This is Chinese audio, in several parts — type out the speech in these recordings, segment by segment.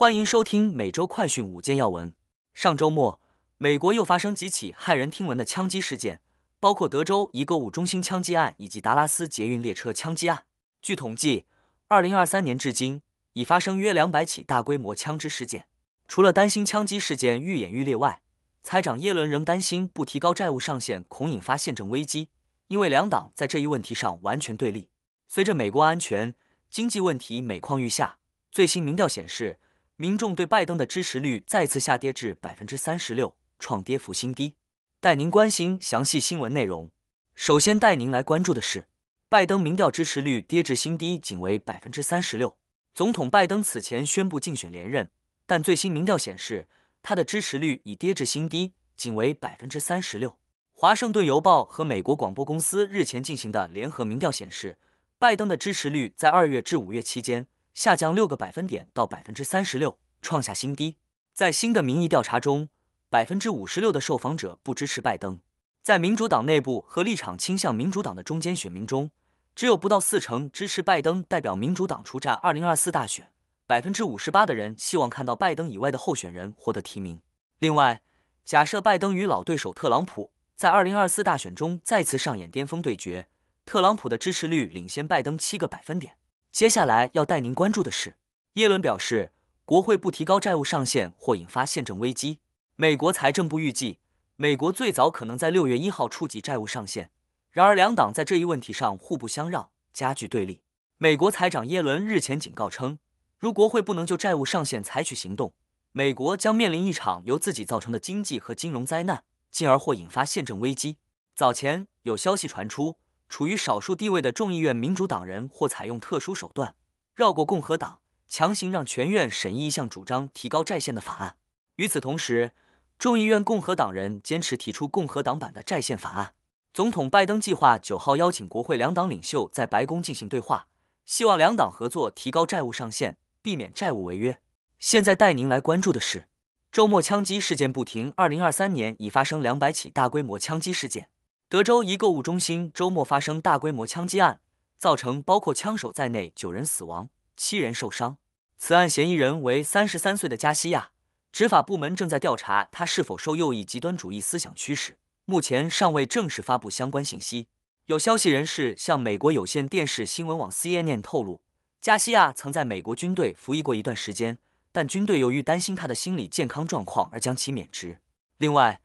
欢迎收听每周快讯五件要闻。上周末，美国又发生几起骇人听闻的枪击事件，包括德州一购物中心枪击案以及达拉斯捷运列车枪击案。据统计，二零二三年至今已发生约两百起大规模枪支事件。除了担心枪击事件愈演愈烈外，财长耶伦仍担心不提高债务上限恐引发宪政危机，因为两党在这一问题上完全对立。随着美国安全、经济问题每况愈下，最新民调显示。民众对拜登的支持率再次下跌至百分之三十六，创跌幅新低。带您关心详细新闻内容。首先带您来关注的是，拜登民调支持率跌至新低，仅为百分之三十六。总统拜登此前宣布竞选连任，但最新民调显示，他的支持率已跌至新低，仅为百分之三十六。华盛顿邮报和美国广播公司日前进行的联合民调显示，拜登的支持率在二月至五月期间。下降六个百分点到百分之三十六，创下新低。在新的民意调查中，百分之五十六的受访者不支持拜登。在民主党内部和立场倾向民主党的中间选民中，只有不到四成支持拜登代表民主党出战二零二四大选。百分之五十八的人希望看到拜登以外的候选人获得提名。另外，假设拜登与老对手特朗普在二零二四大选中再次上演巅峰对决，特朗普的支持率领先拜登七个百分点。接下来要带您关注的是，耶伦表示，国会不提高债务上限或引发宪政危机。美国财政部预计，美国最早可能在六月一号触及债务上限。然而，两党在这一问题上互不相让，加剧对立。美国财长耶伦日前警告称，如国会不能就债务上限采取行动，美国将面临一场由自己造成的经济和金融灾难，进而或引发宪政危机。早前有消息传出。处于少数地位的众议院民主党人或采用特殊手段绕过共和党，强行让全院审议一项主张提高债限的法案。与此同时，众议院共和党人坚持提出共和党版的债限法案。总统拜登计划九号邀请国会两党领袖在白宫进行对话，希望两党合作提高债务上限，避免债务违约。现在带您来关注的是，周末枪击事件不停，二零二三年已发生两百起大规模枪击事件。德州一购物中心周末发生大规模枪击案，造成包括枪手在内九人死亡、七人受伤。此案嫌疑人为三十三岁的加西亚，执法部门正在调查他是否受右翼极端主义思想驱使，目前尚未正式发布相关信息。有消息人士向美国有线电视新闻网 CNN 透露，加西亚曾在美国军队服役过一段时间，但军队由于担心他的心理健康状况而将其免职。另外，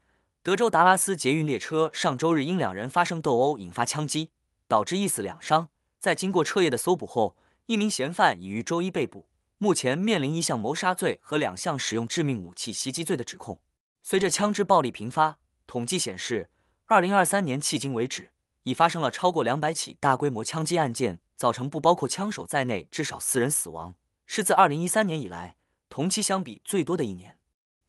德州达拉斯捷运列车上周日因两人发生斗殴引发枪击，导致一死两伤。在经过彻夜的搜捕后，一名嫌犯已于周一被捕，目前面临一项谋杀罪和两项使用致命武器袭击罪的指控。随着枪支暴力频发，统计显示，二零二三年迄今为止已发生了超过两百起大规模枪击案件，造成不包括枪手在内至少四人死亡，是自二零一三年以来同期相比最多的一年。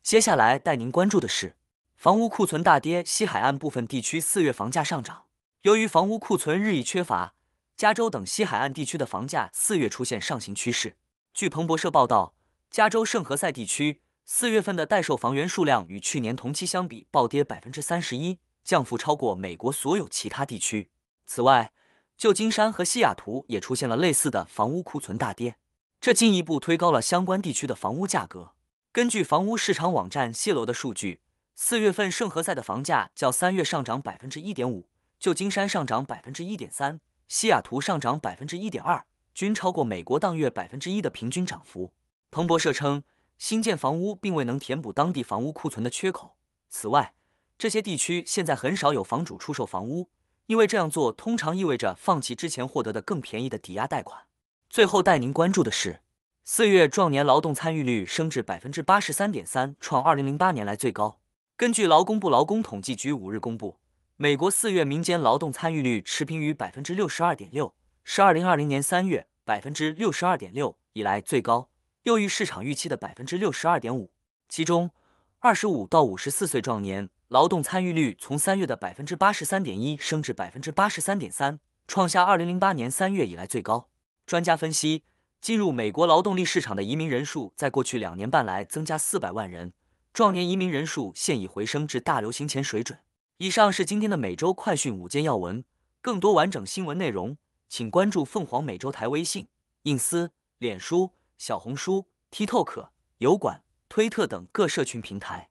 接下来带您关注的是。房屋库存大跌，西海岸部分地区四月房价上涨。由于房屋库存日益缺乏，加州等西海岸地区的房价四月出现上行趋势。据彭博社报道，加州圣何塞地区四月份的待售房源数量与去年同期相比暴跌百分之三十一，降幅超过美国所有其他地区。此外，旧金山和西雅图也出现了类似的房屋库存大跌，这进一步推高了相关地区的房屋价格。根据房屋市场网站泄露的数据。四月份圣何塞的房价较三月上涨百分之一点五，旧金山上涨百分之一点三，西雅图上涨百分之一点二，均超过美国当月百分之一的平均涨幅。彭博社称，新建房屋并未能填补当地房屋库存的缺口。此外，这些地区现在很少有房主出售房屋，因为这样做通常意味着放弃之前获得的更便宜的抵押贷款。最后带您关注的是，四月壮年劳动参与率升至百分之八十三点三，创二零零八年来最高。根据劳工部劳工统计局五日公布，美国四月民间劳动参与率持平于百分之六十二点六，是二零二零年三月百分之六十二点六以来最高，优于市场预期的百分之六十二点五。其中，二十五到五十四岁壮年劳动参与率从三月的百分之八十三点一升至百分之八十三点三，创下二零零八年三月以来最高。专家分析，进入美国劳动力市场的移民人数在过去两年半来增加四百万人。壮年移民人数现已回升至大流行前水准。以上是今天的每周快讯五件要闻，更多完整新闻内容，请关注凤凰美洲台微信、隐私、脸书、小红书、TikTok。油管、推特等各社群平台。